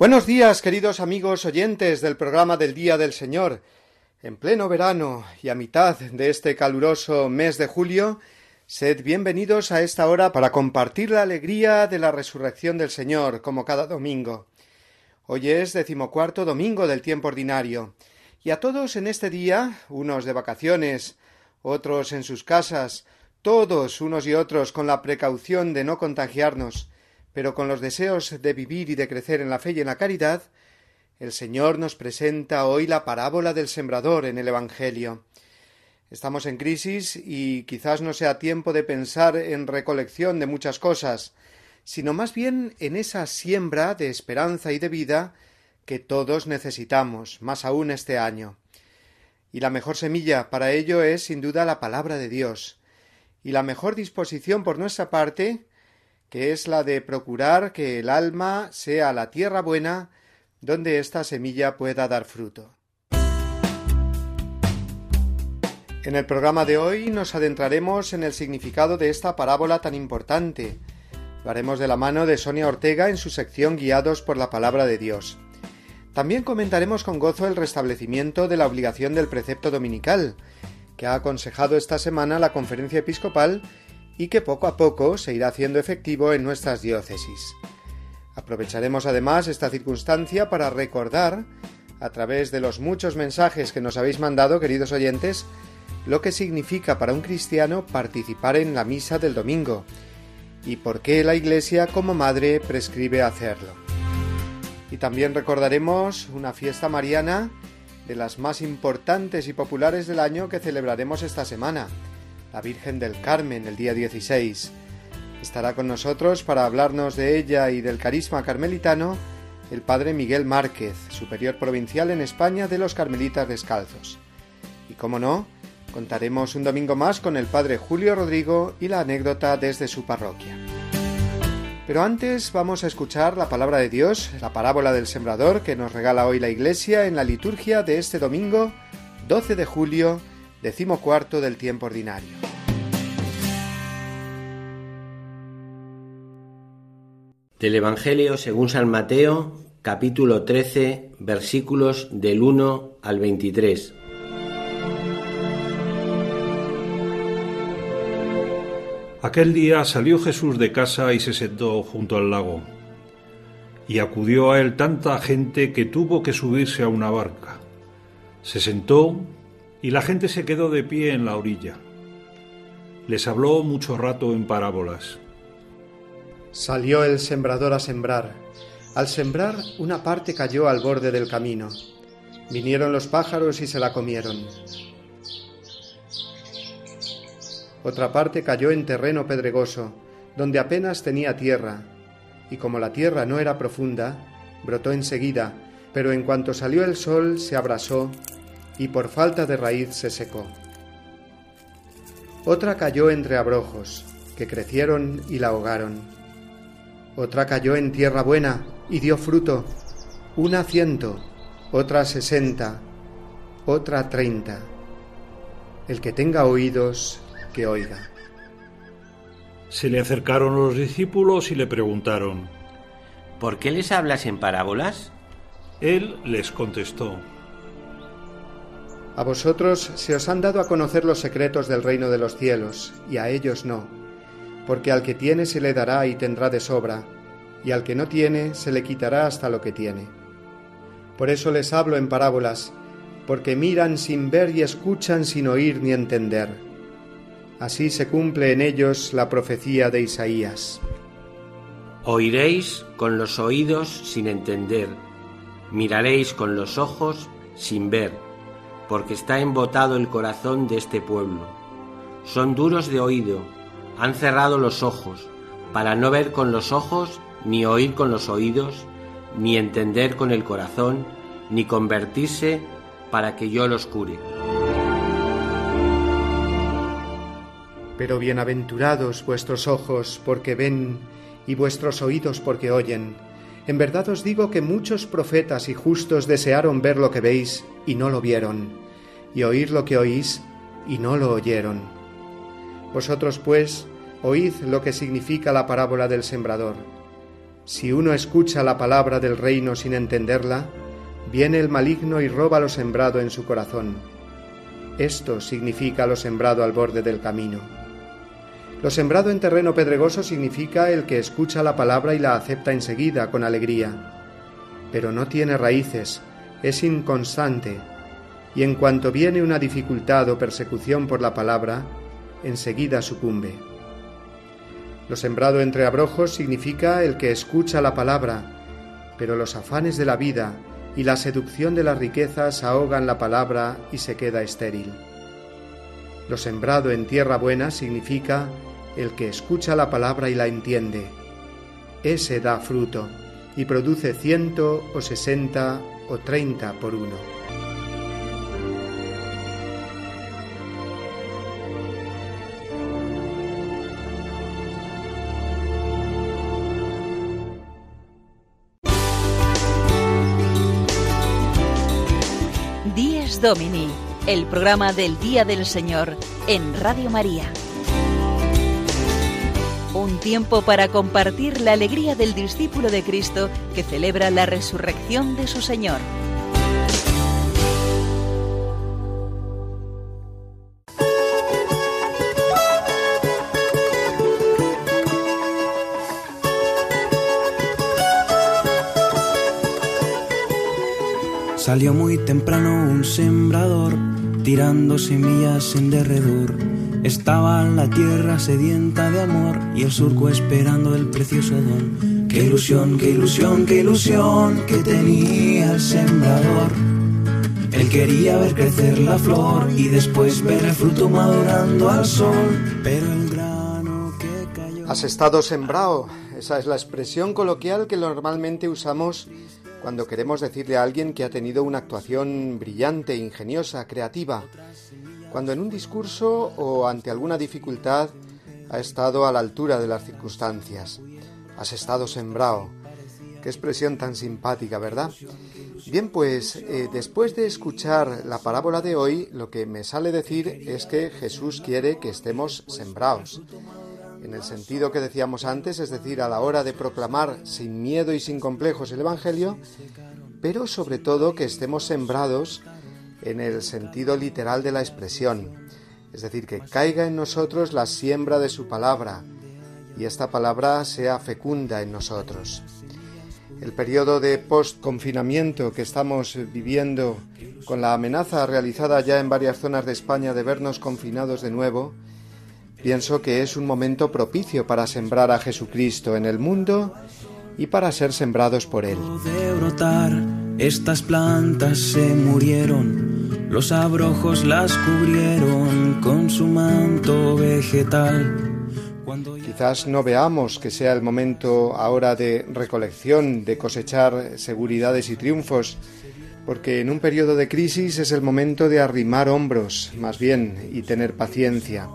Buenos días, queridos amigos oyentes del programa del Día del Señor. En pleno verano y a mitad de este caluroso mes de julio, sed bienvenidos a esta hora para compartir la alegría de la resurrección del Señor, como cada domingo. Hoy es decimocuarto domingo del tiempo ordinario, y a todos en este día, unos de vacaciones, otros en sus casas, todos unos y otros con la precaución de no contagiarnos, pero con los deseos de vivir y de crecer en la fe y en la caridad, el Señor nos presenta hoy la parábola del sembrador en el Evangelio. Estamos en crisis y quizás no sea tiempo de pensar en recolección de muchas cosas, sino más bien en esa siembra de esperanza y de vida que todos necesitamos, más aún este año. Y la mejor semilla para ello es sin duda la palabra de Dios. Y la mejor disposición por nuestra parte que es la de procurar que el alma sea la tierra buena donde esta semilla pueda dar fruto. En el programa de hoy nos adentraremos en el significado de esta parábola tan importante. Lo haremos de la mano de Sonia Ortega en su sección Guiados por la Palabra de Dios. También comentaremos con gozo el restablecimiento de la obligación del precepto dominical, que ha aconsejado esta semana la Conferencia Episcopal y que poco a poco se irá haciendo efectivo en nuestras diócesis. Aprovecharemos además esta circunstancia para recordar, a través de los muchos mensajes que nos habéis mandado, queridos oyentes, lo que significa para un cristiano participar en la misa del domingo y por qué la Iglesia como madre prescribe hacerlo. Y también recordaremos una fiesta mariana de las más importantes y populares del año que celebraremos esta semana, la Virgen del Carmen, el día 16. Estará con nosotros para hablarnos de ella y del carisma carmelitano el padre Miguel Márquez, superior provincial en España de los Carmelitas Descalzos. Y como no, contaremos un domingo más con el padre Julio Rodrigo y la anécdota desde su parroquia. Pero antes vamos a escuchar la palabra de Dios, la parábola del sembrador que nos regala hoy la Iglesia en la liturgia de este domingo 12 de julio decimocuarto del tiempo ordinario. Del Evangelio según San Mateo, capítulo 13, versículos del 1 al 23. Aquel día salió Jesús de casa y se sentó junto al lago. Y acudió a él tanta gente que tuvo que subirse a una barca. Se sentó y la gente se quedó de pie en la orilla. Les habló mucho rato en parábolas. Salió el sembrador a sembrar. Al sembrar, una parte cayó al borde del camino. Vinieron los pájaros y se la comieron. Otra parte cayó en terreno pedregoso, donde apenas tenía tierra, y como la tierra no era profunda, brotó enseguida, pero en cuanto salió el sol se abrasó y por falta de raíz se secó. Otra cayó entre abrojos, que crecieron y la ahogaron. Otra cayó en tierra buena y dio fruto, una ciento, otra sesenta, otra treinta. El que tenga oídos, que oiga. Se le acercaron los discípulos y le preguntaron, ¿Por qué les hablas en parábolas? Él les contestó, a vosotros se os han dado a conocer los secretos del reino de los cielos, y a ellos no, porque al que tiene se le dará y tendrá de sobra, y al que no tiene se le quitará hasta lo que tiene. Por eso les hablo en parábolas, porque miran sin ver y escuchan sin oír ni entender. Así se cumple en ellos la profecía de Isaías. Oiréis con los oídos sin entender, miraréis con los ojos sin ver porque está embotado el corazón de este pueblo. son duros de oído, han cerrado los ojos, para no ver con los ojos, ni oír con los oídos, ni entender con el corazón, ni convertirse para que yo los cure. Pero bienaventurados vuestros ojos porque ven y vuestros oídos porque oyen. En verdad os digo que muchos profetas y justos desearon ver lo que veis y no lo vieron, y oír lo que oís y no lo oyeron. Vosotros pues oíd lo que significa la parábola del sembrador. Si uno escucha la palabra del reino sin entenderla, viene el maligno y roba lo sembrado en su corazón. Esto significa lo sembrado al borde del camino. Lo sembrado en terreno pedregoso significa el que escucha la palabra y la acepta enseguida con alegría, pero no tiene raíces, es inconstante, y en cuanto viene una dificultad o persecución por la palabra, enseguida sucumbe. Lo sembrado entre abrojos significa el que escucha la palabra, pero los afanes de la vida y la seducción de las riquezas ahogan la palabra y se queda estéril. Lo sembrado en tierra buena significa el que escucha la palabra y la entiende. Ese da fruto y produce ciento o sesenta o treinta por uno. Díez Domini, el programa del Día del Señor en Radio María. Un tiempo para compartir la alegría del discípulo de Cristo que celebra la resurrección de su Señor. Salió muy temprano un sembrador, tirando semillas en derredor estaba la tierra sedienta de amor y el surco esperando el precioso don. Qué ilusión, qué ilusión, qué ilusión que tenía el sembrador. Él quería ver crecer la flor y después ver el fruto madurando al sol, pero el grano que cayó... Has estado sembrado. Esa es la expresión coloquial que normalmente usamos cuando queremos decirle a alguien que ha tenido una actuación brillante, ingeniosa, creativa cuando en un discurso o ante alguna dificultad ha estado a la altura de las circunstancias. Has estado sembrado. Qué expresión tan simpática, ¿verdad? Bien, pues eh, después de escuchar la parábola de hoy, lo que me sale decir es que Jesús quiere que estemos sembrados. En el sentido que decíamos antes, es decir, a la hora de proclamar sin miedo y sin complejos el Evangelio, pero sobre todo que estemos sembrados en el sentido literal de la expresión, es decir, que caiga en nosotros la siembra de su palabra y esta palabra sea fecunda en nosotros. El periodo de post-confinamiento que estamos viviendo con la amenaza realizada ya en varias zonas de España de vernos confinados de nuevo, pienso que es un momento propicio para sembrar a Jesucristo en el mundo y para ser sembrados por Él. Estas plantas se murieron los abrojos las cubrieron con su manto vegetal. Quizás no veamos que sea el momento ahora de recolección, de cosechar seguridades y triunfos, porque en un periodo de crisis es el momento de arrimar hombros, más bien, y tener paciencia.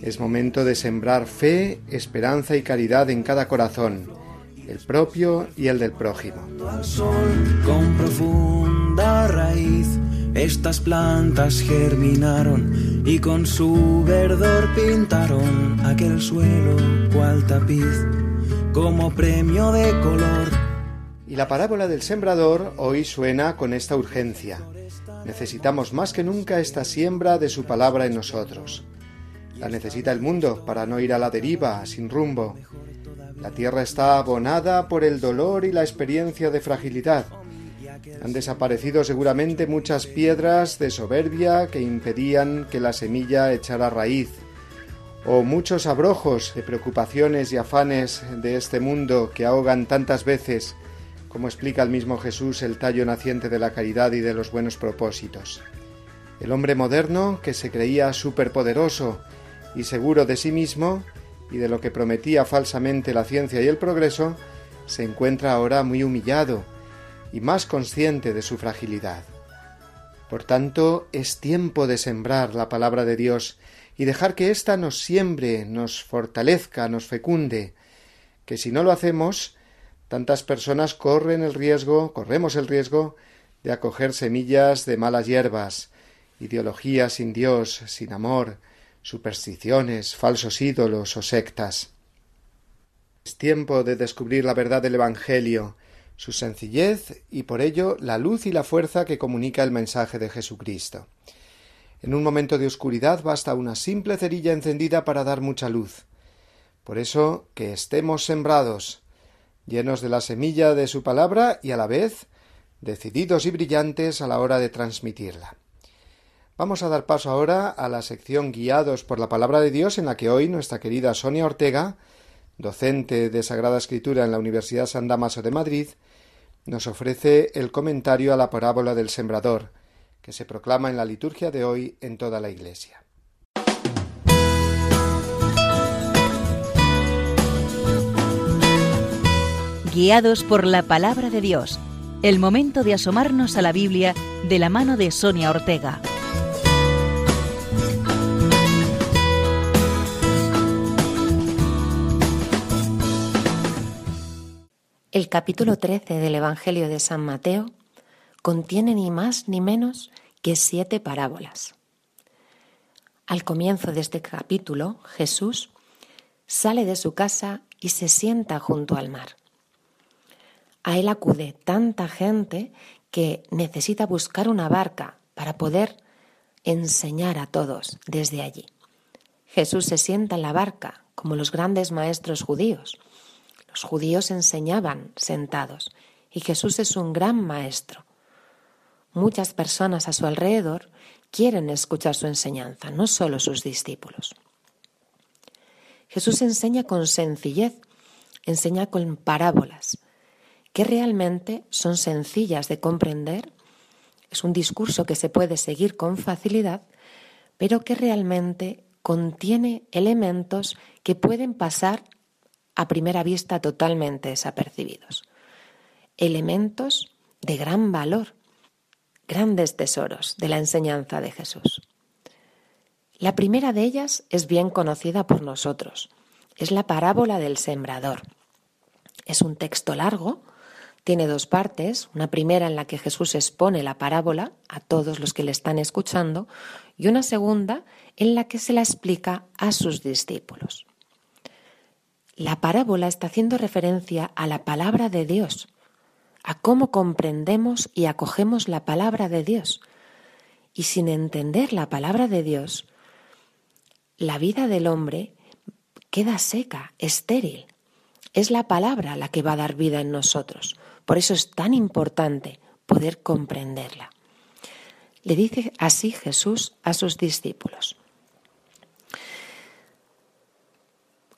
Es momento de sembrar fe, esperanza y caridad en cada corazón, el propio y el del prójimo. con profunda raíz estas plantas germinaron y con su verdor pintaron aquel suelo cual tapiz como premio de color. Y la parábola del sembrador hoy suena con esta urgencia. Necesitamos más que nunca esta siembra de su palabra en nosotros. La necesita el mundo para no ir a la deriva, sin rumbo. La tierra está abonada por el dolor y la experiencia de fragilidad han desaparecido seguramente muchas piedras de soberbia que impedían que la semilla echara raíz, o muchos abrojos de preocupaciones y afanes de este mundo que ahogan tantas veces, como explica el mismo Jesús, el tallo naciente de la caridad y de los buenos propósitos. El hombre moderno, que se creía superpoderoso y seguro de sí mismo y de lo que prometía falsamente la ciencia y el progreso, se encuentra ahora muy humillado y más consciente de su fragilidad. Por tanto, es tiempo de sembrar la palabra de Dios y dejar que ésta nos siembre, nos fortalezca, nos fecunde, que si no lo hacemos, tantas personas corren el riesgo, corremos el riesgo de acoger semillas de malas hierbas, ideologías sin Dios, sin amor, supersticiones, falsos ídolos o sectas. Es tiempo de descubrir la verdad del Evangelio, su sencillez y por ello la luz y la fuerza que comunica el mensaje de Jesucristo. En un momento de oscuridad basta una simple cerilla encendida para dar mucha luz. Por eso que estemos sembrados, llenos de la semilla de su palabra y a la vez decididos y brillantes a la hora de transmitirla. Vamos a dar paso ahora a la sección Guiados por la palabra de Dios en la que hoy nuestra querida Sonia Ortega, docente de Sagrada Escritura en la Universidad San Damaso de Madrid, nos ofrece el comentario a la parábola del sembrador, que se proclama en la liturgia de hoy en toda la Iglesia. Guiados por la palabra de Dios, el momento de asomarnos a la Biblia de la mano de Sonia Ortega. El capítulo 13 del Evangelio de San Mateo contiene ni más ni menos que siete parábolas. Al comienzo de este capítulo, Jesús sale de su casa y se sienta junto al mar. A él acude tanta gente que necesita buscar una barca para poder enseñar a todos desde allí. Jesús se sienta en la barca como los grandes maestros judíos. Los judíos enseñaban sentados y Jesús es un gran maestro. Muchas personas a su alrededor quieren escuchar su enseñanza, no solo sus discípulos. Jesús enseña con sencillez, enseña con parábolas, que realmente son sencillas de comprender. Es un discurso que se puede seguir con facilidad, pero que realmente contiene elementos que pueden pasar a primera vista totalmente desapercibidos. Elementos de gran valor grandes tesoros de la enseñanza de Jesús. La primera de ellas es bien conocida por nosotros. Es la parábola del sembrador. Es un texto largo, tiene dos partes, una primera en la que Jesús expone la parábola a todos los que le están escuchando y una segunda en la que se la explica a sus discípulos. La parábola está haciendo referencia a la palabra de Dios, a cómo comprendemos y acogemos la palabra de Dios. Y sin entender la palabra de Dios, la vida del hombre queda seca, estéril. Es la palabra la que va a dar vida en nosotros. Por eso es tan importante poder comprenderla. Le dice así Jesús a sus discípulos.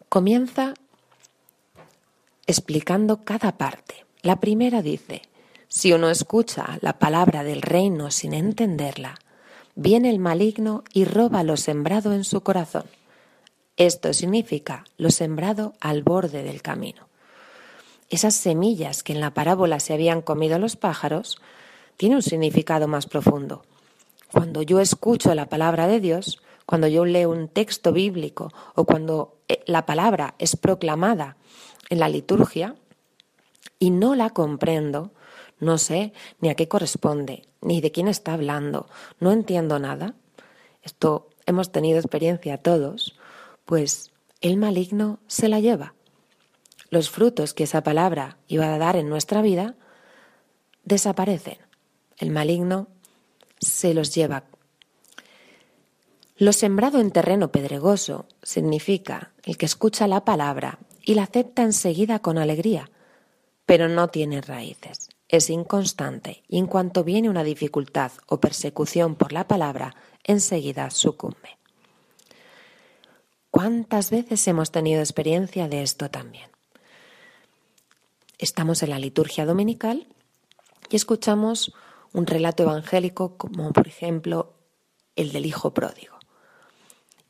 Comienza explicando cada parte. La primera dice, si uno escucha la palabra del reino sin entenderla, viene el maligno y roba lo sembrado en su corazón. Esto significa lo sembrado al borde del camino. Esas semillas que en la parábola se habían comido los pájaros tiene un significado más profundo. Cuando yo escucho la palabra de Dios, cuando yo leo un texto bíblico o cuando eh, la palabra es proclamada en la liturgia, y no la comprendo, no sé ni a qué corresponde, ni de quién está hablando, no entiendo nada, esto hemos tenido experiencia todos, pues el maligno se la lleva. Los frutos que esa palabra iba a dar en nuestra vida desaparecen. El maligno se los lleva. Lo sembrado en terreno pedregoso significa el que escucha la palabra y la acepta enseguida con alegría, pero no tiene raíces. Es inconstante y en cuanto viene una dificultad o persecución por la palabra, enseguida sucumbe. ¿Cuántas veces hemos tenido experiencia de esto también? Estamos en la liturgia dominical y escuchamos un relato evangélico como por ejemplo el del Hijo Pródigo.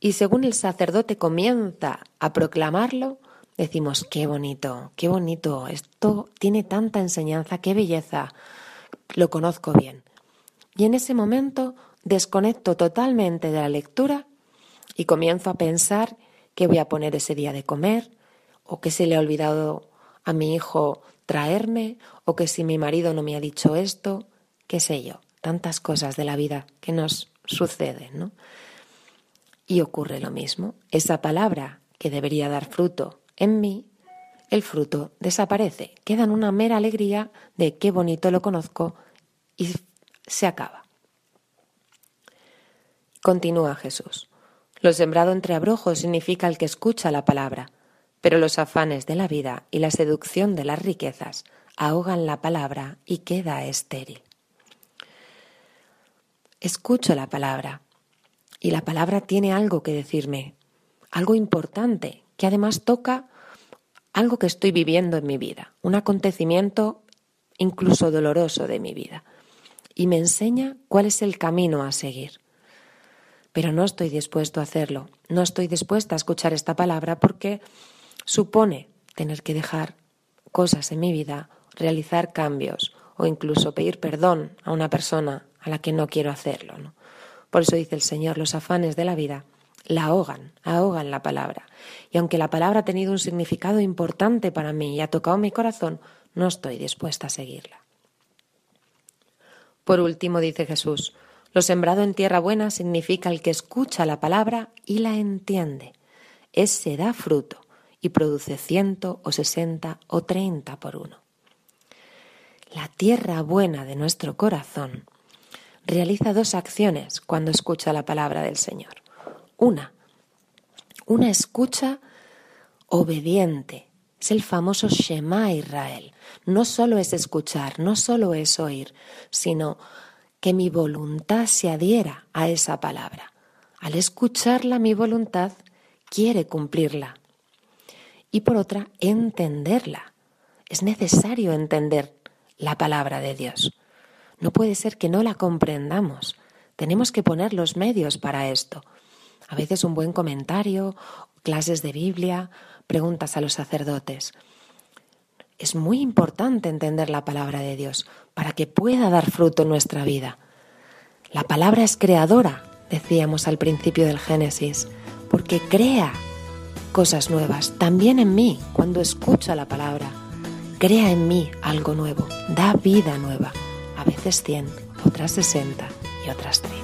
Y según el sacerdote comienza a proclamarlo, decimos, qué bonito, qué bonito, esto tiene tanta enseñanza, qué belleza, lo conozco bien. Y en ese momento desconecto totalmente de la lectura y comienzo a pensar qué voy a poner ese día de comer, o que se le ha olvidado a mi hijo traerme, o que si mi marido no me ha dicho esto, qué sé yo, tantas cosas de la vida que nos suceden, ¿no? Y ocurre lo mismo. Esa palabra que debería dar fruto en mí, el fruto desaparece. Queda en una mera alegría de qué bonito lo conozco y se acaba. Continúa Jesús. Lo sembrado entre abrojos significa el que escucha la palabra, pero los afanes de la vida y la seducción de las riquezas ahogan la palabra y queda estéril. Escucho la palabra y la palabra tiene algo que decirme, algo importante, que además toca algo que estoy viviendo en mi vida, un acontecimiento incluso doloroso de mi vida, y me enseña cuál es el camino a seguir pero no estoy dispuesto a hacerlo. No estoy dispuesta a escuchar esta palabra porque supone tener que dejar cosas en mi vida, realizar cambios o incluso pedir perdón a una persona a la que no quiero hacerlo. Por eso dice el Señor, los afanes de la vida la ahogan, ahogan la palabra. Y aunque la palabra ha tenido un significado importante para mí y ha tocado mi corazón, no estoy dispuesta a seguirla. Por último, dice Jesús, lo sembrado en tierra buena significa el que escucha la palabra y la entiende. Ese da fruto y produce ciento o sesenta o treinta por uno. La tierra buena de nuestro corazón realiza dos acciones cuando escucha la palabra del Señor. Una, una escucha obediente. Es el famoso Shema Israel. No solo es escuchar, no solo es oír, sino que mi voluntad se adhiera a esa palabra. Al escucharla, mi voluntad quiere cumplirla. Y por otra, entenderla. Es necesario entender la palabra de Dios. No puede ser que no la comprendamos. Tenemos que poner los medios para esto. A veces un buen comentario, clases de Biblia, preguntas a los sacerdotes. Es muy importante entender la palabra de Dios para que pueda dar fruto en nuestra vida. La palabra es creadora, decíamos al principio del Génesis, porque crea cosas nuevas, también en mí, cuando escucha la palabra. Crea en mí algo nuevo, da vida nueva, a veces 100, otras 60 y otras 30.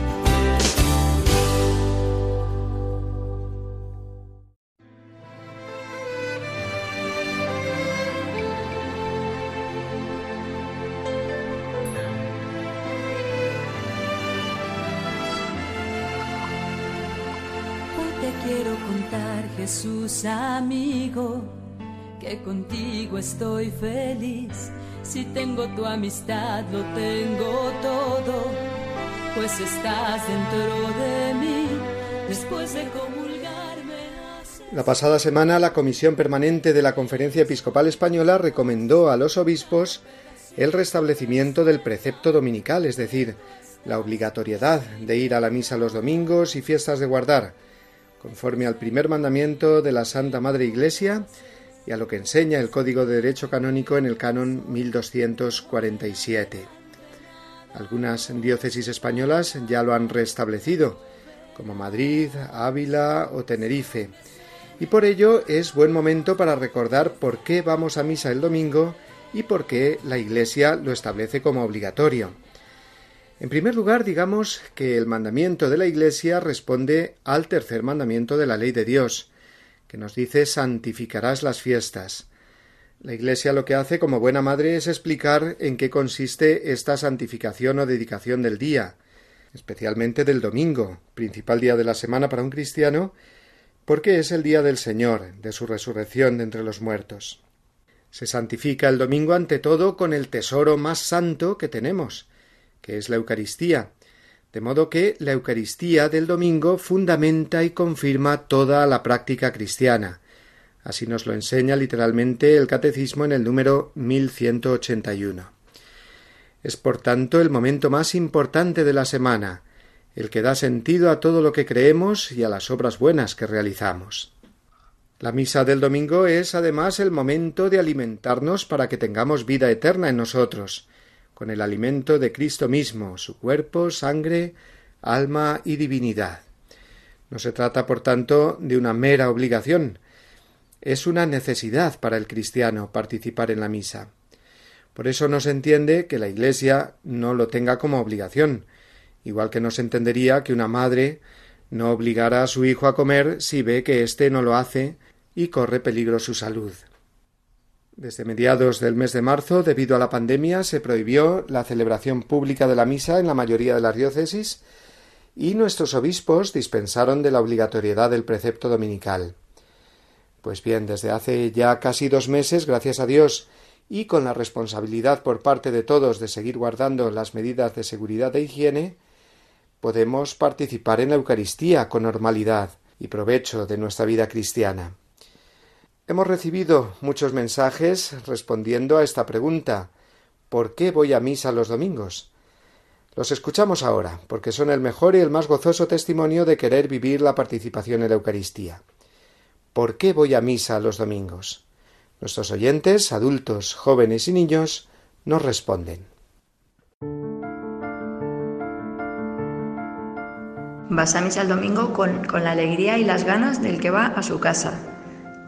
Amigo, que contigo estoy feliz. Si tengo tu amistad, lo tengo todo, pues de mí. La pasada semana, la Comisión Permanente de la Conferencia Episcopal Española recomendó a los obispos el restablecimiento del precepto dominical, es decir, la obligatoriedad de ir a la misa los domingos y fiestas de guardar conforme al primer mandamiento de la Santa Madre Iglesia y a lo que enseña el Código de Derecho Canónico en el canon 1247. Algunas diócesis españolas ya lo han restablecido, como Madrid, Ávila o Tenerife, y por ello es buen momento para recordar por qué vamos a misa el domingo y por qué la Iglesia lo establece como obligatorio. En primer lugar, digamos que el mandamiento de la Iglesia responde al tercer mandamiento de la ley de Dios, que nos dice santificarás las fiestas. La Iglesia lo que hace como buena madre es explicar en qué consiste esta santificación o dedicación del día, especialmente del domingo, principal día de la semana para un cristiano, porque es el día del Señor, de su resurrección de entre los muertos. Se santifica el domingo ante todo con el tesoro más santo que tenemos, que es la Eucaristía, de modo que la Eucaristía del domingo fundamenta y confirma toda la práctica cristiana. Así nos lo enseña literalmente el Catecismo en el número 1181. Es por tanto el momento más importante de la semana, el que da sentido a todo lo que creemos y a las obras buenas que realizamos. La misa del domingo es además el momento de alimentarnos para que tengamos vida eterna en nosotros, con el alimento de Cristo mismo, su cuerpo, sangre, alma y divinidad. No se trata, por tanto, de una mera obligación, es una necesidad para el cristiano participar en la misa. Por eso no se entiende que la Iglesia no lo tenga como obligación, igual que no se entendería que una madre no obligara a su hijo a comer si ve que éste no lo hace y corre peligro su salud. Desde mediados del mes de marzo, debido a la pandemia, se prohibió la celebración pública de la misa en la mayoría de las diócesis y nuestros obispos dispensaron de la obligatoriedad del precepto dominical. Pues bien, desde hace ya casi dos meses, gracias a Dios, y con la responsabilidad por parte de todos de seguir guardando las medidas de seguridad e higiene, podemos participar en la Eucaristía con normalidad y provecho de nuestra vida cristiana. Hemos recibido muchos mensajes respondiendo a esta pregunta ¿Por qué voy a misa los domingos? Los escuchamos ahora, porque son el mejor y el más gozoso testimonio de querer vivir la participación en la Eucaristía. ¿Por qué voy a misa los domingos? Nuestros oyentes, adultos, jóvenes y niños, nos responden. Vas a misa el domingo con, la alegría y las ganas del que va a su casa,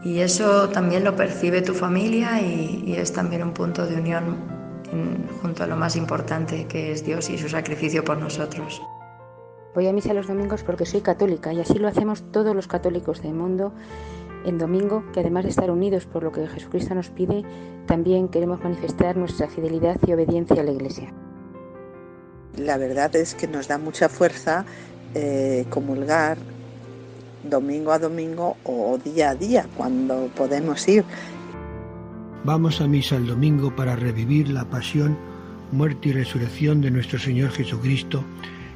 y eso también lo percibe tu familia y, es también un punto de unión junto a lo más importante que es Dios y su sacrificio por nosotros. Voy a misa los domingos porque soy católica y así lo hacemos todos los católicos del mundo en domingo, que además de estar unidos por lo que Jesucristo nos pide, también queremos manifestar nuestra fidelidad y obediencia a la Iglesia. La verdad es que nos da mucha fuerza eh, comulgar domingo a domingo o día a día cuando podemos ir. Vamos a misa el domingo para revivir la pasión, muerte y resurrección de nuestro Señor Jesucristo,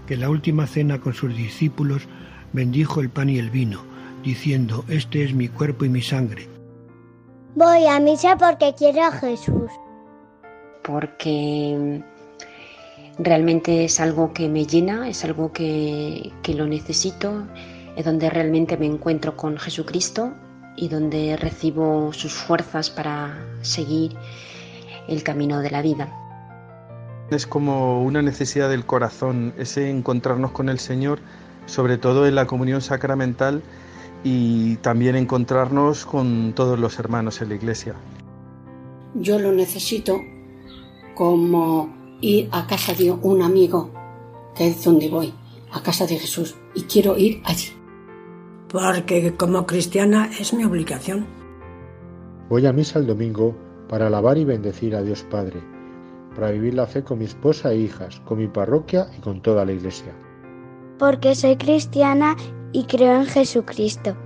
que en la última cena con sus discípulos bendijo el pan y el vino, diciendo, Este es mi cuerpo y mi sangre. Voy a misa porque quiero a Jesús. Porque realmente es algo que me llena, es algo que, que lo necesito es donde realmente me encuentro con Jesucristo y donde recibo sus fuerzas para seguir el camino de la vida. Es como una necesidad del corazón, ese encontrarnos con el Señor, sobre todo en la comunión sacramental y también encontrarnos con todos los hermanos en la iglesia. Yo lo necesito como ir a casa de un amigo, que es donde voy, a casa de Jesús, y quiero ir allí porque como cristiana es mi obligación. Voy a misa el domingo para alabar y bendecir a Dios Padre, para vivir la fe con mi esposa e hijas, con mi parroquia y con toda la iglesia. Porque soy cristiana y creo en Jesucristo.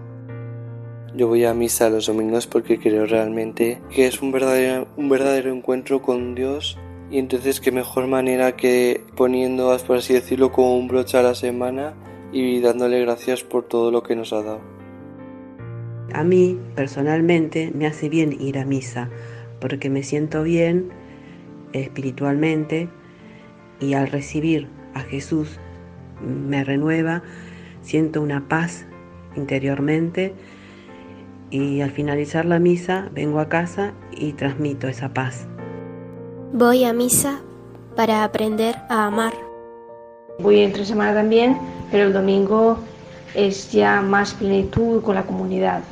Yo voy a misa los domingos porque creo realmente que es un verdadero, un verdadero encuentro con Dios y entonces qué mejor manera que poniendo, por así decirlo, como un broche a la semana y dándole gracias por todo lo que nos ha dado. A mí, personalmente, me hace bien ir a misa, porque me siento bien espiritualmente y al recibir a Jesús me renueva, siento una paz interiormente y al finalizar la misa vengo a casa y transmito esa paz. Voy a misa para aprender a amar. Voy entre semana también pero el domingo es ya más plenitud con la comunidad.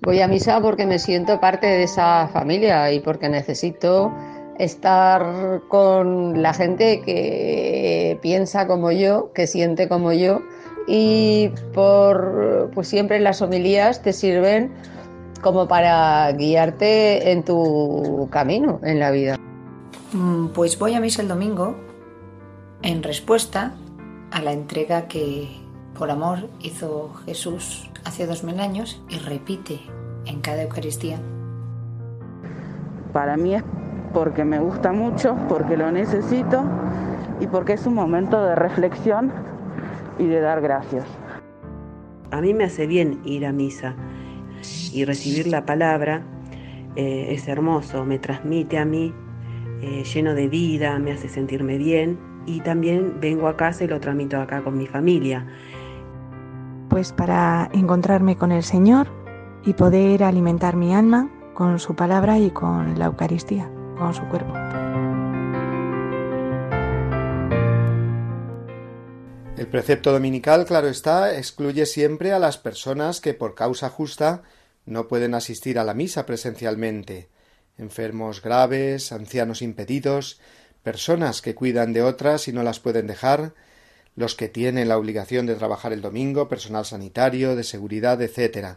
Voy a misa porque me siento parte de esa familia y porque necesito estar con la gente que piensa como yo, que siente como yo y por pues siempre las homilías te sirven como para guiarte en tu camino en la vida. Mm, pues voy a misa el domingo en respuesta a la entrega que, Por amor hizo Jesús hace dos mil años y repite en cada Eucaristía. Para mí es porque me gusta mucho, porque lo necesito y porque es un momento de reflexión y de dar gracias. A mí me hace bien ir a misa y recibir la palabra eh, es hermoso, me transmite a mí eh, lleno de vida, me hace sentirme bien y también vengo a casa y lo transmito acá con mi familia. Pues para encontrarme con el Señor y poder alimentar mi alma con su palabra y con la Eucaristía, con su cuerpo. El precepto dominical, claro está, excluye siempre a las personas que por causa justa no pueden asistir a la misa presencialmente, enfermos graves, ancianos impedidos, personas que cuidan de otras y no las pueden dejar, los que tienen la obligación de trabajar el domingo, personal sanitario, de seguridad, etc.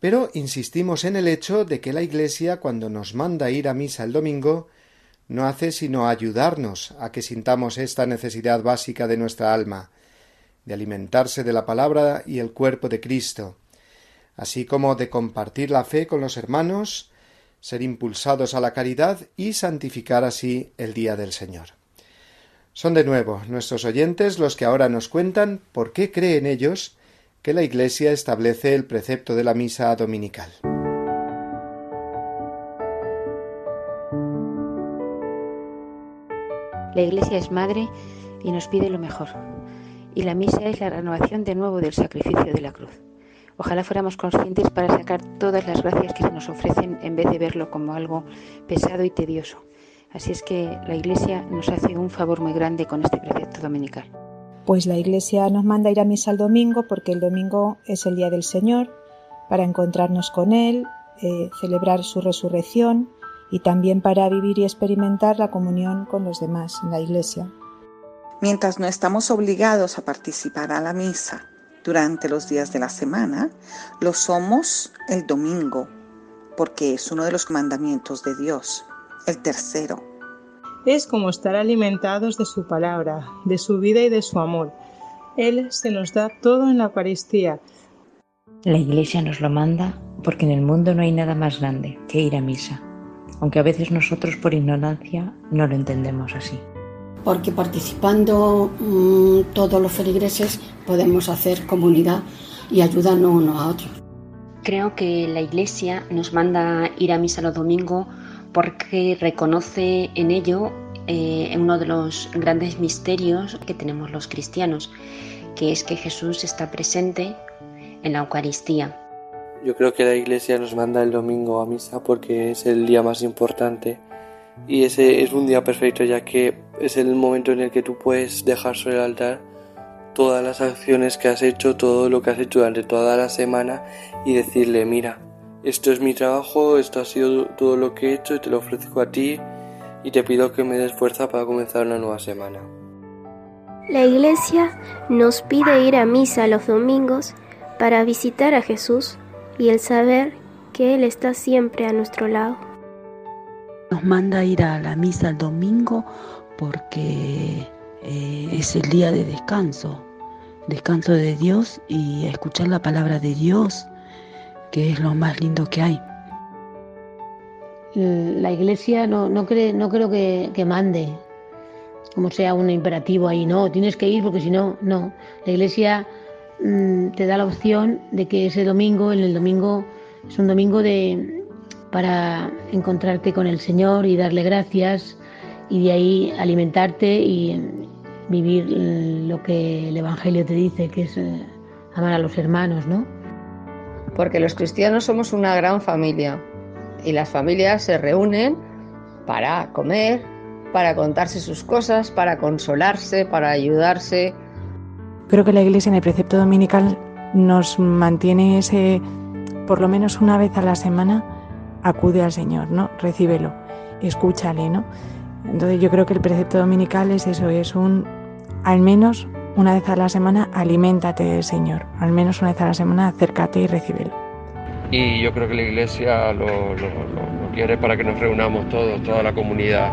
Pero insistimos en el hecho de que la Iglesia, cuando nos manda ir a misa el domingo, no hace sino ayudarnos a que sintamos esta necesidad básica de nuestra alma, de alimentarse de la palabra y el cuerpo de Cristo, así como de compartir la fe con los hermanos, ser impulsados a la caridad y santificar así el día del Señor. Son de nuevo nuestros oyentes los que ahora nos cuentan por qué creen ellos que la Iglesia establece el precepto de la misa dominical. La Iglesia es madre y nos pide lo mejor. Y la misa es la renovación de nuevo del sacrificio de la cruz. Ojalá fuéramos conscientes para sacar todas las gracias que se nos ofrecen en vez de verlo como algo pesado y tedioso. Así es que la Iglesia nos hace un favor muy grande con este precepto dominical. Pues la Iglesia nos manda ir a misa el domingo porque el domingo es el día del Señor, para encontrarnos con Él, eh, celebrar su resurrección y también para vivir y experimentar la comunión con los demás en la Iglesia. Mientras no estamos obligados a participar a la misa durante los días de la semana, lo somos el domingo, porque es uno de los mandamientos de Dios, el tercero. Es como estar alimentados de su palabra, de su vida y de su amor. Él se nos da todo en la Eucaristía. La Iglesia nos lo manda porque en el mundo no hay nada más grande que ir a misa aunque a veces nosotros por ignorancia no lo entendemos así. Porque participando mmm, todos los feligreses podemos hacer comunidad y ayudarnos unos a otros. Creo que la Iglesia nos manda ir a misa los domingos porque reconoce en ello eh, uno de los grandes misterios que tenemos los cristianos, que es que Jesús está presente en la Eucaristía yo creo que la iglesia nos manda el domingo a misa porque es el día más importante y ese es un día perfecto ya que es el momento en el que tú puedes dejar sobre el altar todas las acciones que has hecho, todo lo que has hecho durante toda la semana y decirle, mira, esto es mi trabajo, esto ha sido todo lo que he hecho y te lo ofrezco a ti y te pido que me des fuerza para comenzar una nueva semana. La iglesia nos pide ir a misa los domingos para visitar a Jesús y el saber que Él está siempre a nuestro lado. Nos manda a ir a la misa el domingo porque eh, es el día de descanso, descanso de Dios y escuchar la palabra de Dios, que es lo más lindo que hay. La iglesia no, no, cree, no creo que, que mande, como sea un imperativo ahí, no, tienes que ir porque si no, no. La iglesia Mm, te da la opción de que ese domingo, en el domingo, es un domingo de, para encontrarte con el Señor y darle gracias y de ahí alimentarte y vivir lo que el Evangelio te dice, que es eh, amar a los hermanos, ¿no? Porque los cristianos somos una gran familia y las familias se reúnen para comer, para contarse sus cosas, para consolarse, para ayudarse, Creo que la Iglesia en el precepto dominical nos mantiene ese, por lo menos una vez a la semana, acude al Señor, ¿no? Recíbelo, escúchale, ¿no? Entonces yo creo que el precepto dominical es eso, es un, al menos una vez a la semana, aliméntate del Señor, al menos una vez a la semana, acércate y recíbelo. Y yo creo que la Iglesia lo, lo quiere para que nos reunamos todos, toda la comunidad.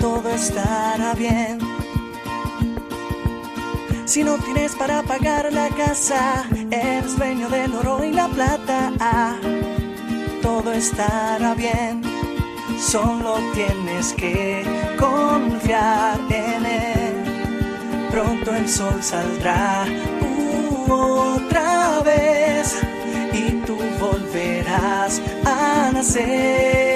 Todo estará bien. Si no tienes para pagar la casa, eres dueño del oro y la plata, todo estará bien. Solo tienes que confiar en él. Pronto el sol saldrá otra vez y tú volverás a nacer.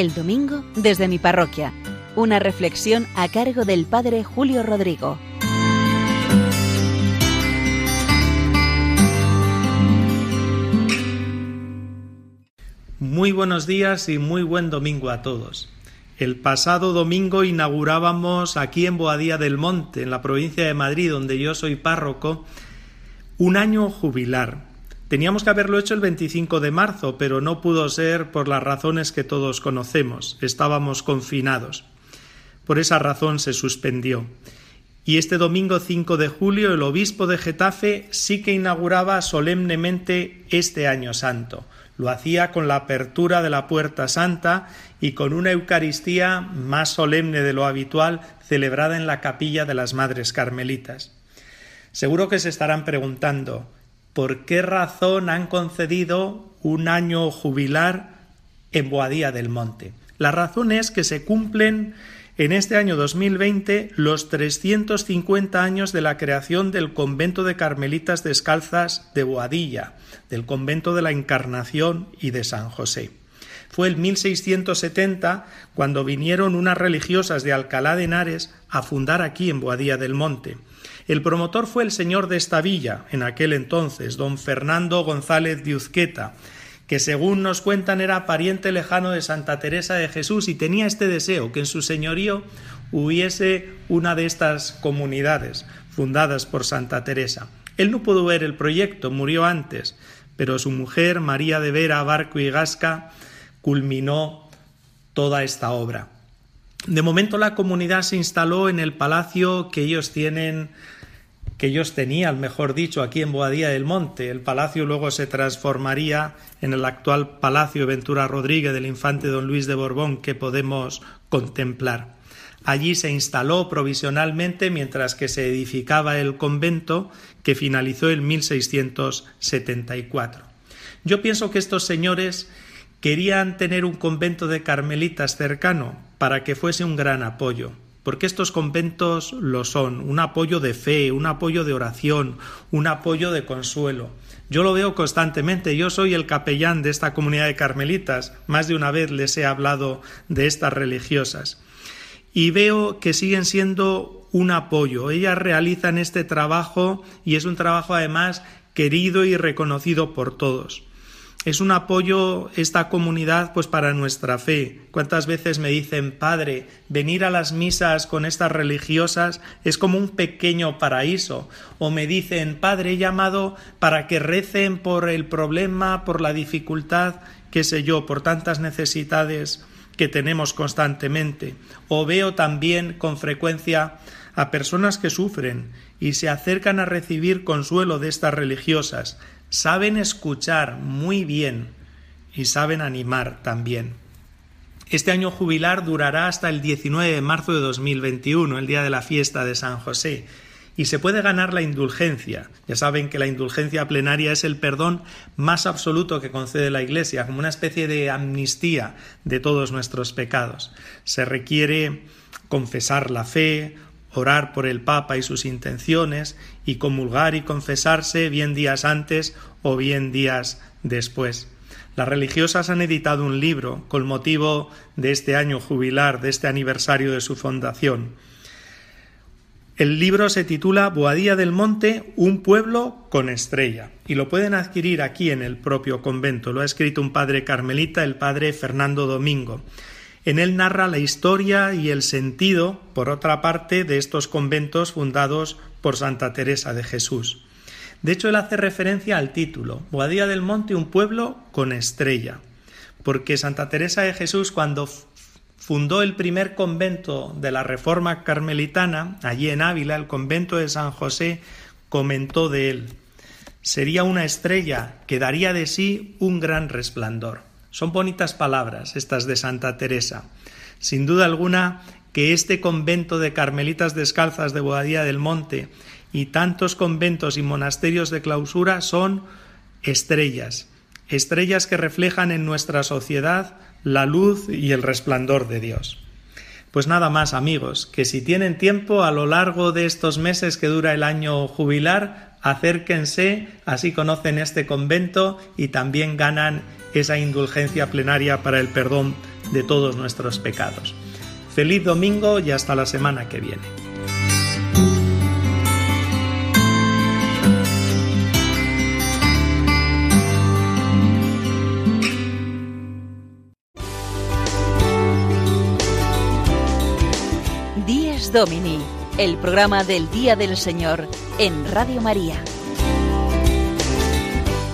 El domingo desde mi parroquia. Una reflexión a cargo del Padre Julio Rodrigo. Muy buenos días y muy buen domingo a todos. El pasado domingo inaugurábamos aquí en Boadía del Monte, en la provincia de Madrid, donde yo soy párroco, un año jubilar, Teníamos que haberlo hecho el 25 de marzo, pero no pudo ser por las razones que todos conocemos. Estábamos confinados. Por esa razón se suspendió. Y este domingo 5 de julio el obispo de Getafe sí que inauguraba solemnemente este año santo. Lo hacía con la apertura de la puerta santa y con una Eucaristía más solemne de lo habitual celebrada en la capilla de las Madres Carmelitas. Seguro que se estarán preguntando por qué razón han concedido un año jubilar en Boadía del Monte. La razón es que se cumplen en este año 2020 los 350 años de la creación del convento de Carmelitas Descalzas de Boadilla, del convento de la Encarnación y de San José. Fue el 1670 cuando vinieron unas religiosas de Alcalá de Henares a fundar aquí en Boadía del Monte. El promotor fue el señor de esta villa, en aquel entonces, don Fernando González de Uzqueta, que según nos cuentan era pariente lejano de Santa Teresa de Jesús y tenía este deseo, que en su señorío hubiese una de estas comunidades fundadas por Santa Teresa. Él no pudo ver el proyecto, murió antes, pero su mujer, María de Vera Barco y Gasca, culminó toda esta obra. De momento la comunidad se instaló en el palacio que ellos tienen que ellos tenían, mejor dicho, aquí en Boadía del Monte. El palacio luego se transformaría en el actual Palacio Ventura Rodríguez del infante don Luis de Borbón que podemos contemplar. Allí se instaló provisionalmente mientras que se edificaba el convento que finalizó en 1674. Yo pienso que estos señores querían tener un convento de carmelitas cercano para que fuese un gran apoyo porque estos conventos lo son, un apoyo de fe, un apoyo de oración, un apoyo de consuelo. Yo lo veo constantemente, yo soy el capellán de esta comunidad de carmelitas, más de una vez les he hablado de estas religiosas, y veo que siguen siendo un apoyo. Ellas realizan este trabajo y es un trabajo además querido y reconocido por todos. Es un apoyo esta comunidad pues para nuestra fe. ¿Cuántas veces me dicen, "Padre, venir a las misas con estas religiosas es como un pequeño paraíso?" O me dicen, "Padre, he llamado para que recen por el problema, por la dificultad, qué sé yo, por tantas necesidades que tenemos constantemente." O veo también con frecuencia a personas que sufren y se acercan a recibir consuelo de estas religiosas saben escuchar muy bien y saben animar también. Este año jubilar durará hasta el 19 de marzo de 2021, el día de la fiesta de San José, y se puede ganar la indulgencia. Ya saben que la indulgencia plenaria es el perdón más absoluto que concede la Iglesia, como una especie de amnistía de todos nuestros pecados. Se requiere confesar la fe, orar por el Papa y sus intenciones, y comulgar y confesarse bien días antes o bien días después. Las religiosas han editado un libro con motivo de este año jubilar, de este aniversario de su fundación. El libro se titula Boadía del Monte, un pueblo con estrella, y lo pueden adquirir aquí en el propio convento. Lo ha escrito un padre carmelita, el padre Fernando Domingo. En él narra la historia y el sentido, por otra parte, de estos conventos fundados por Santa Teresa de Jesús. De hecho, él hace referencia al título, Boadía del Monte, un pueblo con estrella, porque Santa Teresa de Jesús, cuando fundó el primer convento de la Reforma Carmelitana, allí en Ávila, el convento de San José, comentó de él, sería una estrella que daría de sí un gran resplandor. Son bonitas palabras estas de Santa Teresa. Sin duda alguna que este convento de carmelitas descalzas de Boadía del Monte y tantos conventos y monasterios de clausura son estrellas, estrellas que reflejan en nuestra sociedad la luz y el resplandor de Dios. Pues nada más amigos, que si tienen tiempo a lo largo de estos meses que dura el año jubilar, acérquense, así conocen este convento y también ganan esa indulgencia plenaria para el perdón de todos nuestros pecados. Feliz domingo y hasta la semana que viene. Díez Domini, el programa del Día del Señor en Radio María.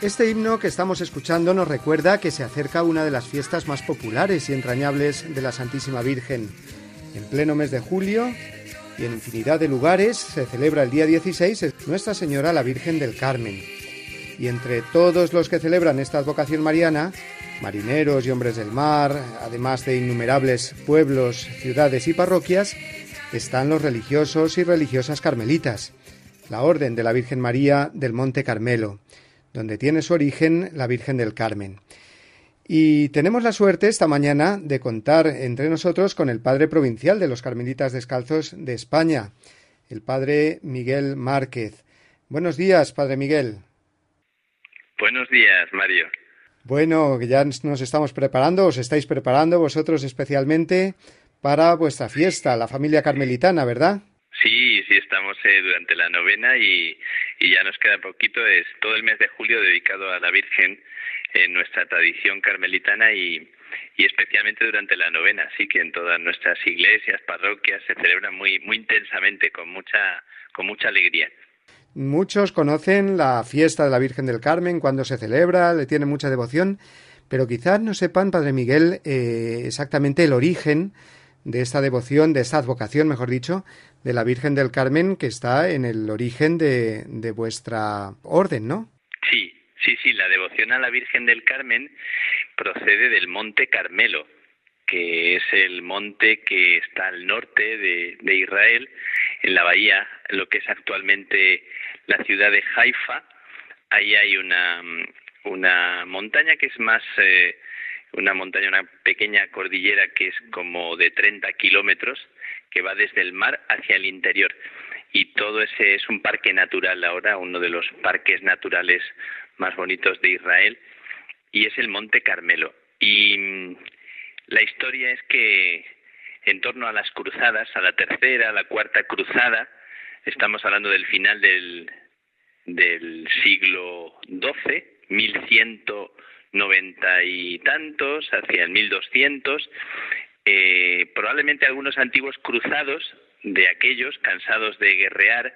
Este himno que estamos escuchando nos recuerda que se acerca una de las fiestas más populares y entrañables de la Santísima Virgen. En pleno mes de julio y en infinidad de lugares se celebra el día 16 Nuestra Señora la Virgen del Carmen. Y entre todos los que celebran esta advocación mariana, marineros y hombres del mar, además de innumerables pueblos, ciudades y parroquias, están los religiosos y religiosas carmelitas, la Orden de la Virgen María del Monte Carmelo donde tiene su origen la Virgen del Carmen. Y tenemos la suerte esta mañana de contar entre nosotros con el padre provincial de los Carmelitas Descalzos de España, el padre Miguel Márquez. Buenos días, padre Miguel. Buenos días, Mario. Bueno, ya nos estamos preparando, os estáis preparando vosotros especialmente para vuestra fiesta, la familia carmelitana, ¿verdad? Sí, estamos eh, durante la novena y, ya nos queda poquito. Es todo el mes de julio dedicado a la Virgen en nuestra tradición carmelitana y, especialmente durante la novena. Así que en todas nuestras iglesias, parroquias se celebra muy, muy intensamente, con mucha, con mucha alegría. Muchos conocen la fiesta de la Virgen del Carmen, cuando se celebra, le tienen mucha devoción, pero quizás no sepan, Padre Miguel, eh, exactamente el origen de esta devoción, de esta advocación, mejor dicho, de la Virgen del Carmen que está en el origen de, de vuestra orden, ¿no? Sí, sí, sí, la devoción a la Virgen del Carmen procede del Monte Carmelo, que es el monte que está al norte de, de Israel, en la bahía, lo que es actualmente la ciudad de Haifa. Ahí hay una, una montaña que es más eh, una montaña, una pequeña cordillera que es como de 30 kilómetros, que va desde el mar hacia el interior. Y todo ese es un parque natural ahora, uno de los parques naturales más bonitos de Israel, y es el Monte Carmelo. Y mm, la historia es que en torno a las cruzadas, a la tercera, a la cuarta cruzada, estamos hablando del final del, del siglo XII, 1190 y tantos, hacia el 1200, eh, probablemente algunos antiguos cruzados de aquellos cansados de guerrear,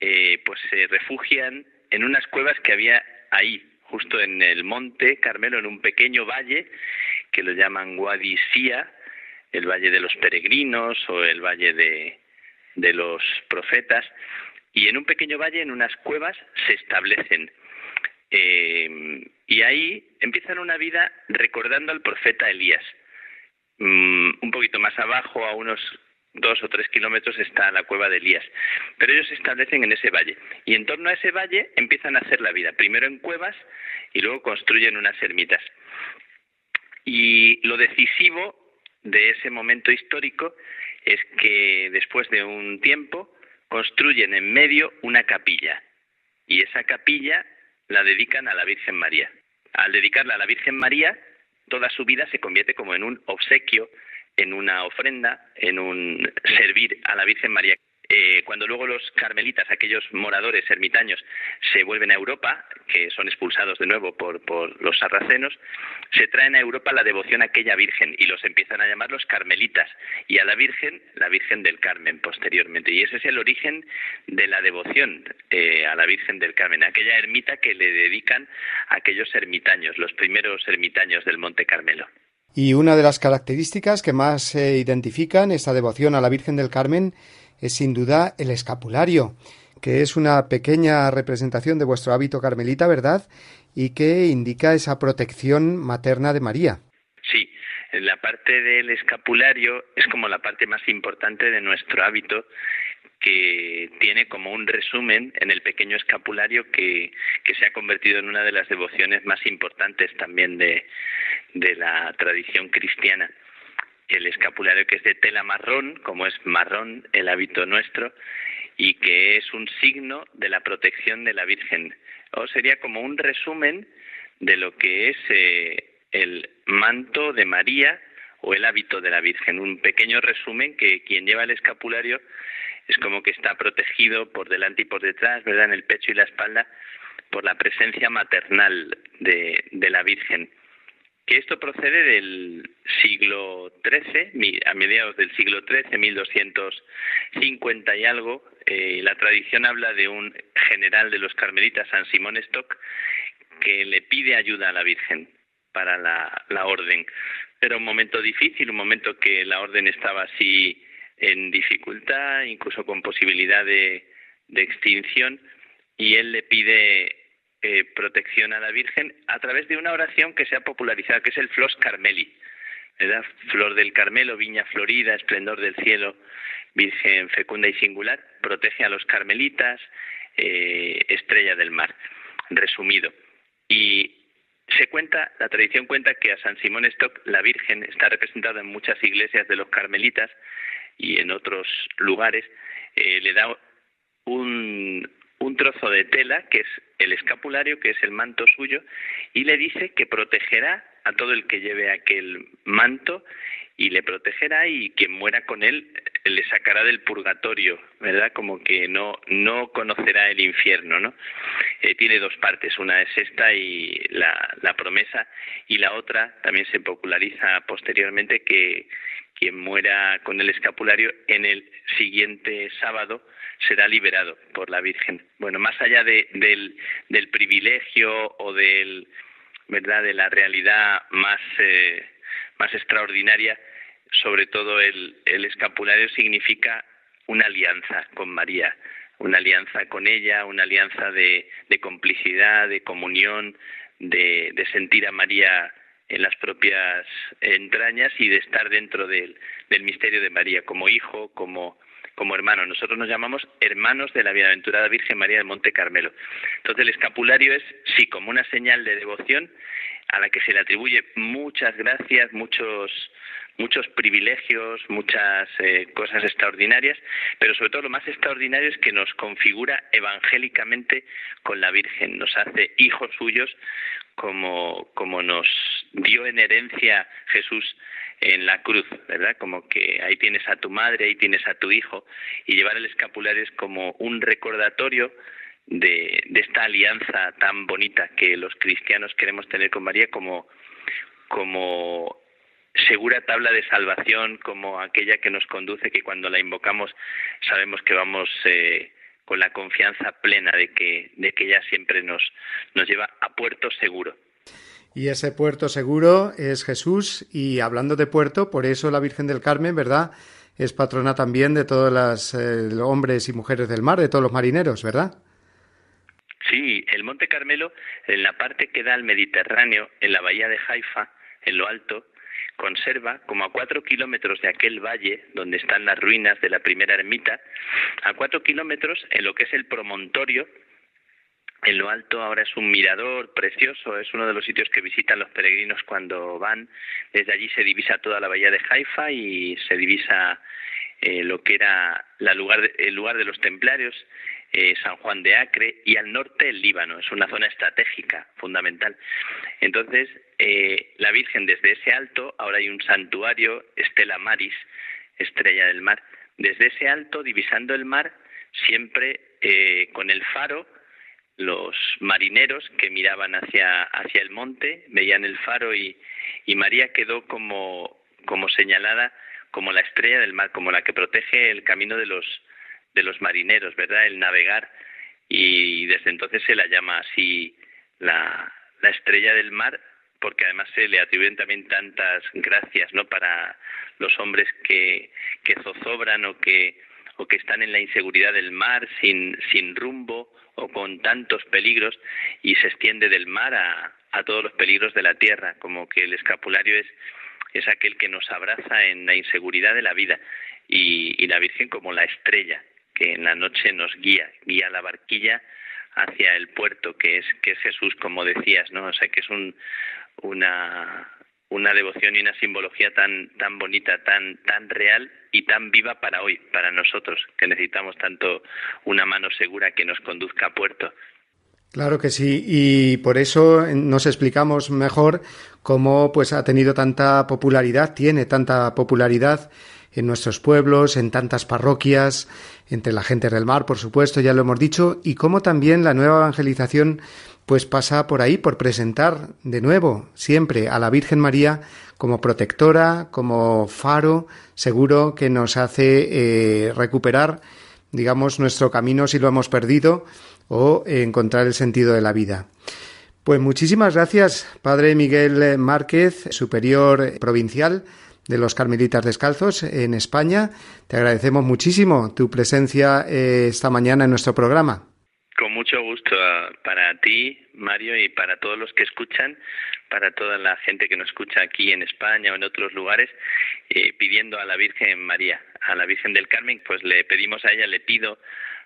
eh, pues se refugian en unas cuevas que había ahí, justo en el monte Carmelo, en un pequeño valle que lo llaman Wadi el Valle de los Peregrinos o el Valle de, los Profetas, y en un pequeño valle, en unas cuevas, se establecen. Eh, y ahí empiezan una vida recordando al profeta Elías. Mm, un poquito más abajo, a unos dos o tres kilómetros, está la cueva de Elías. Pero ellos se establecen en ese valle. Y en torno a ese valle empiezan a hacer la vida. Primero en cuevas y luego construyen unas ermitas. Y lo decisivo de ese momento histórico es que después de un tiempo construyen en medio una capilla y esa capilla la dedican a la Virgen María. Al dedicarla a la Virgen María, toda su vida se convierte como en un obsequio, en una ofrenda, en un servir a la Virgen María. Eh, cuando luego los carmelitas, aquellos moradores ermitaños, se vuelven a Europa, que son expulsados de nuevo por, por los sarracenos, se traen a Europa la devoción a aquella Virgen y los empiezan a llamar los carmelitas y a la Virgen la Virgen del Carmen posteriormente. Y ese es el origen de la devoción eh, a la Virgen del Carmen, aquella ermita que le dedican a aquellos ermitaños, los primeros ermitaños del Monte Carmelo. Y una de las características que más identifican esta devoción a la Virgen del Carmen es sin duda el escapulario, que es una pequeña representación de vuestro hábito carmelita, ¿verdad? Y que indica esa protección materna de María. Sí, la parte del escapulario es como la parte más importante de nuestro hábito que tiene como un resumen en el pequeño escapulario que, que se ha convertido en una de las devociones más importantes también de, de la tradición cristiana el escapulario que es de tela marrón, como es marrón el hábito nuestro, y que es un signo de la protección de la Virgen. O sería como un resumen de lo que es eh, el manto de María o el hábito de la Virgen. Un pequeño resumen que quien lleva el escapulario es como que está protegido por delante y por detrás, ¿verdad? En el pecho y la espalda por la presencia maternal de, de la Virgen que esto procede del siglo XIII, a mediados del siglo XIII, 1250 y algo. Eh, la tradición habla de un general de los carmelitas, San Simón Stock, que le pide ayuda a la Virgen para la, orden. Era un momento difícil, un momento que la orden estaba así en dificultad, incluso con posibilidad de, de extinción, y él le pide eh, protección a la Virgen a través de una oración que se ha popularizado, que es el Flos Carmeli. ¿verdad? Flor del Carmelo, viña florida, esplendor del cielo, Virgen fecunda y singular, protege a los carmelitas, eh, estrella del mar, resumido. Y se cuenta, la tradición cuenta que a San Simón Stock la Virgen está representada en muchas iglesias de los carmelitas y en otros lugares, eh, le da un, un trozo de tela, que es el escapulario, que es el manto suyo, y le dice que protegerá a todo el que lleve aquel manto y le protegerá y quien muera con él le sacará del purgatorio, ¿verdad? Como que no no conocerá el infierno, ¿no? Eh, tiene dos partes, una es esta y la, la promesa y la otra también se populariza posteriormente que quien muera con el escapulario en el siguiente sábado será liberado por la Virgen. Bueno, más allá de, del, del, privilegio o del, ¿verdad? de la realidad más, eh, más extraordinaria, sobre todo el, el escapulario significa una alianza con María, una alianza con ella, una alianza de, complicidad, de comunión, de, sentir a María en las propias entrañas y de estar dentro del, misterio de María, como hijo, como, como hermano. Nosotros nos llamamos hermanos de la Bienaventurada Virgen María del Monte Carmelo. Entonces el escapulario es, sí, como una señal de devoción a la que se le atribuye muchas gracias, muchos muchos privilegios, muchas eh, cosas extraordinarias, pero sobre todo lo más extraordinario es que nos configura evangélicamente con la Virgen, nos hace hijos suyos como, como nos dio en herencia Jesús en la cruz, ¿verdad? Como que ahí tienes a tu madre, ahí tienes a tu hijo, y llevar el escapulario es como un recordatorio de, esta alianza tan bonita que los cristianos queremos tener con María como, como segura tabla de salvación como aquella que nos conduce, que cuando la invocamos sabemos que vamos eh, con la confianza plena de que, de que ella siempre nos, nos lleva a puerto seguro. Y ese puerto seguro es Jesús. Y hablando de puerto, por eso la Virgen del Carmen, ¿verdad? Es patrona también de todos los eh, hombres y mujeres del mar, de todos los marineros, ¿verdad? Sí, el Monte Carmelo, en la parte que da al Mediterráneo, en la bahía de Haifa, en lo alto, conserva, como a cuatro kilómetros de aquel valle donde están las ruinas de la primera ermita, a cuatro kilómetros en lo que es el promontorio, en lo alto ahora es un mirador precioso, es uno de los sitios que visitan los peregrinos cuando van. Desde allí se divisa toda la bahía de Haifa y se divisa eh, lo que era la lugar, el lugar de los templarios, eh, San Juan de Acre, y al norte el Líbano. Es una zona estratégica, fundamental. Entonces, eh, la Virgen desde ese alto, ahora hay un santuario, Estela Maris, estrella del mar, desde ese alto, divisando el mar, siempre eh, con el faro, los marineros que miraban hacia, hacia el monte, veían el faro y, y María quedó como, como señalada como la estrella del mar, como la que protege el camino de los, de los marineros, ¿verdad? El navegar y desde entonces se la llama así la, la estrella del mar porque además se le atribuyen también tantas gracias no para los hombres que, que zozobran o que o que están en la inseguridad del mar sin, sin rumbo o con tantos peligros y se extiende del mar a, a todos los peligros de la tierra, como que el escapulario es, es aquel que nos abraza en la inseguridad de la vida. Y, y la Virgen como la estrella que en la noche nos guía, guía la barquilla hacia el puerto que es que es Jesús como decías no o sea que es un una, una devoción y una simbología tan, tan bonita, tan, tan real y tan viva para hoy, para nosotros, que necesitamos tanto una mano segura que nos conduzca a puerto. Claro que sí, y por eso nos explicamos mejor cómo pues ha tenido tanta popularidad, tiene tanta popularidad en nuestros pueblos, en tantas parroquias, entre la gente del mar, por supuesto, ya lo hemos dicho, y cómo también la nueva evangelización pues pasa por ahí, por presentar de nuevo siempre a la Virgen María como protectora, como faro, seguro que nos hace eh, recuperar, digamos, nuestro camino si lo hemos perdido o encontrar el sentido de la vida. Pues muchísimas gracias, Padre Miguel Márquez, superior provincial de los Carmelitas Descalzos en España. Te agradecemos muchísimo tu presencia eh, esta mañana en nuestro programa. Mucho gusto para ti, Mario, y para todos los que escuchan, para toda la gente que nos escucha aquí en España o en otros lugares, eh, pidiendo a la Virgen María, a la Virgen del Carmen, pues le pedimos a ella, le pido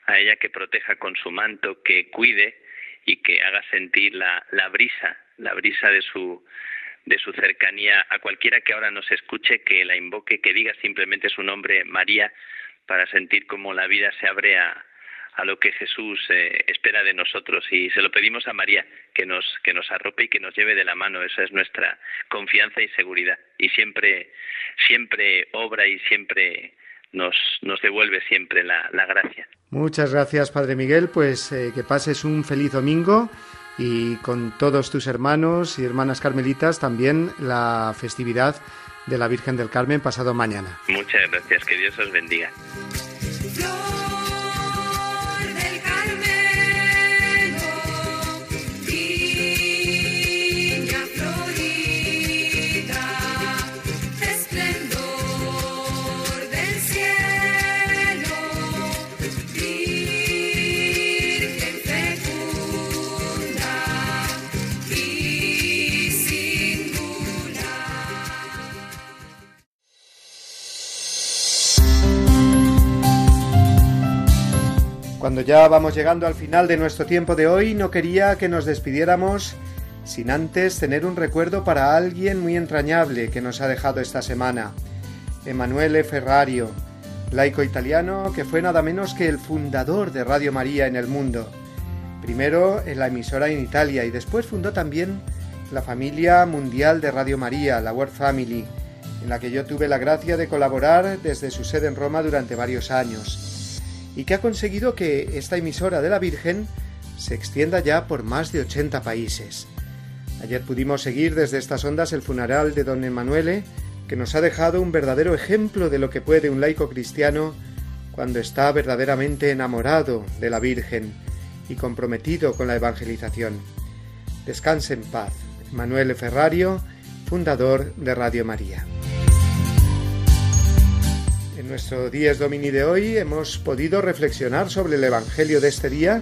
a ella que proteja con su manto, que cuide y que haga sentir la, la brisa, la brisa de su de su cercanía a cualquiera que ahora nos escuche, que la invoque, que diga simplemente su nombre María, para sentir como la vida se abre a, a lo que Jesús eh, espera de nosotros y se lo pedimos a María que nos que nos arrope y que nos lleve de la mano esa es nuestra confianza y seguridad y siempre siempre obra y siempre nos, nos devuelve siempre la, la gracia. Muchas gracias, Padre Miguel. Pues eh, que pases un feliz domingo y con todos tus hermanos y hermanas carmelitas también la festividad de la Virgen del Carmen pasado mañana. Muchas gracias, que Dios os bendiga. Cuando ya vamos llegando al final de nuestro tiempo de hoy, no quería que nos despidiéramos sin antes tener un recuerdo para alguien muy entrañable que nos ha dejado esta semana, Emanuele Ferrario, laico italiano que fue nada menos que el fundador de Radio María en el mundo. Primero en la emisora en Italia y después fundó también la familia mundial de Radio María, la World Family, en la que yo tuve la gracia de colaborar desde su sede en Roma durante varios años, y que ha conseguido que esta emisora de la Virgen se extienda ya por más de 80 países. Ayer pudimos seguir desde estas ondas el funeral de don Emanuele, que nos ha dejado un verdadero ejemplo de lo que puede un laico cristiano cuando está verdaderamente enamorado de la Virgen y comprometido con la evangelización. Descanse en paz. Emanuele Ferrario, fundador de Radio María. En nuestro Días Domini de hoy hemos podido reflexionar sobre el Evangelio de este día,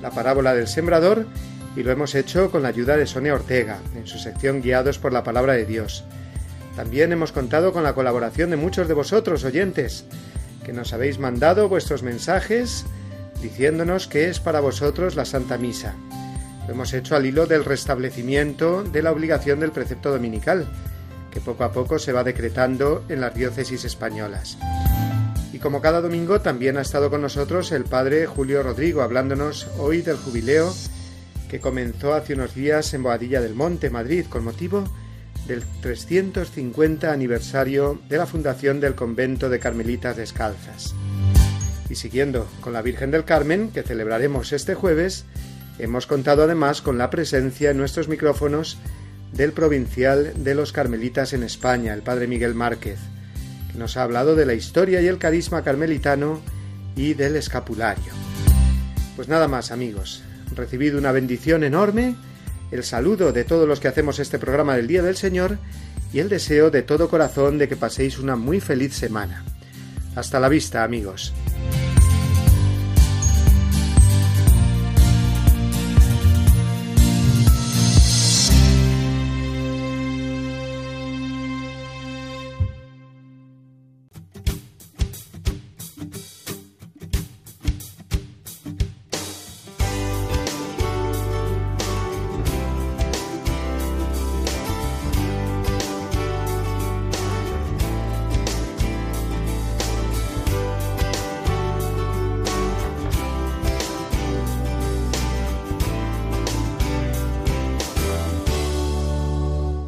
la parábola del sembrador, y lo hemos hecho con la ayuda de Sonia Ortega, en su sección Guiados por la Palabra de Dios. También hemos contado con la colaboración de muchos de vosotros, oyentes, que nos habéis mandado vuestros mensajes diciéndonos que es para vosotros la Santa Misa. Lo hemos hecho al hilo del restablecimiento de la obligación del precepto dominical, que poco a poco se va decretando en las diócesis españolas. Y como cada domingo también ha estado con nosotros el padre Julio Rodrigo hablándonos hoy del jubileo que comenzó hace unos días en Boadilla del Monte, Madrid, con motivo del 350 aniversario de la fundación del convento de Carmelitas Descalzas. Y siguiendo con la Virgen del Carmen, que celebraremos este jueves, hemos contado además con la presencia en nuestros micrófonos del provincial de los Carmelitas en España, el padre Miguel Márquez, que nos ha hablado de la historia y el carisma carmelitano y del escapulario. Pues nada más amigos, recibido una bendición enorme, el saludo de todos los que hacemos este programa del Día del Señor y el deseo de todo corazón de que paséis una muy feliz semana. Hasta la vista amigos.